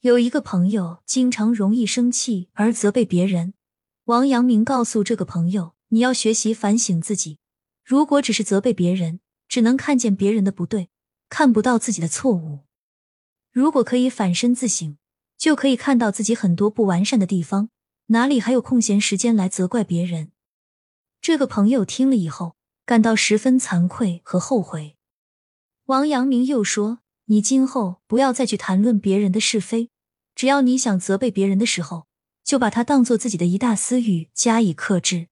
有一个朋友经常容易生气而责备别人。王阳明告诉这个朋友：“你要学习反省自己。如果只是责备别人，只能看见别人的不对，看不到自己的错误。如果可以反身自省，就可以看到自己很多不完善的地方，哪里还有空闲时间来责怪别人？”这个朋友听了以后，感到十分惭愧和后悔。王阳明又说：“你今后不要再去谈论别人的是非，只要你想责备别人的时候，就把它当做自己的一大私欲加以克制。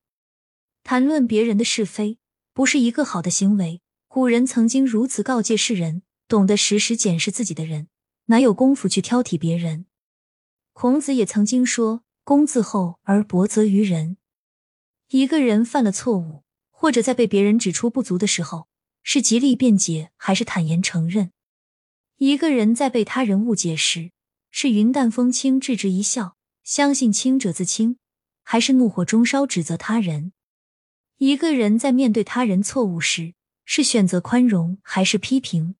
谈论别人的是非不是一个好的行为。古人曾经如此告诫世人：懂得时时检视自己的人，哪有功夫去挑剔别人？孔子也曾经说：‘公自厚而薄责于人。’一个人犯了错误，或者在被别人指出不足的时候。”是极力辩解，还是坦言承认？一个人在被他人误解时，是云淡风轻，置之一笑，相信清者自清，还是怒火中烧，指责他人？一个人在面对他人错误时，是选择宽容，还是批评？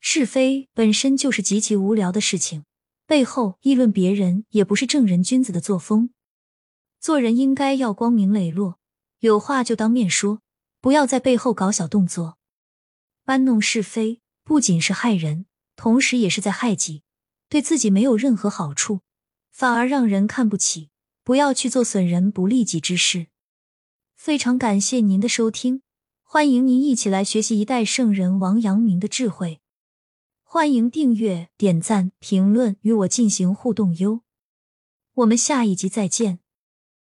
是非本身就是极其无聊的事情，背后议论别人也不是正人君子的作风。做人应该要光明磊落，有话就当面说。不要在背后搞小动作，搬弄是非，不仅是害人，同时也是在害己，对自己没有任何好处，反而让人看不起。不要去做损人不利己之事。非常感谢您的收听，欢迎您一起来学习一代圣人王阳明的智慧。欢迎订阅、点赞、评论，与我进行互动哟。我们下一集再见。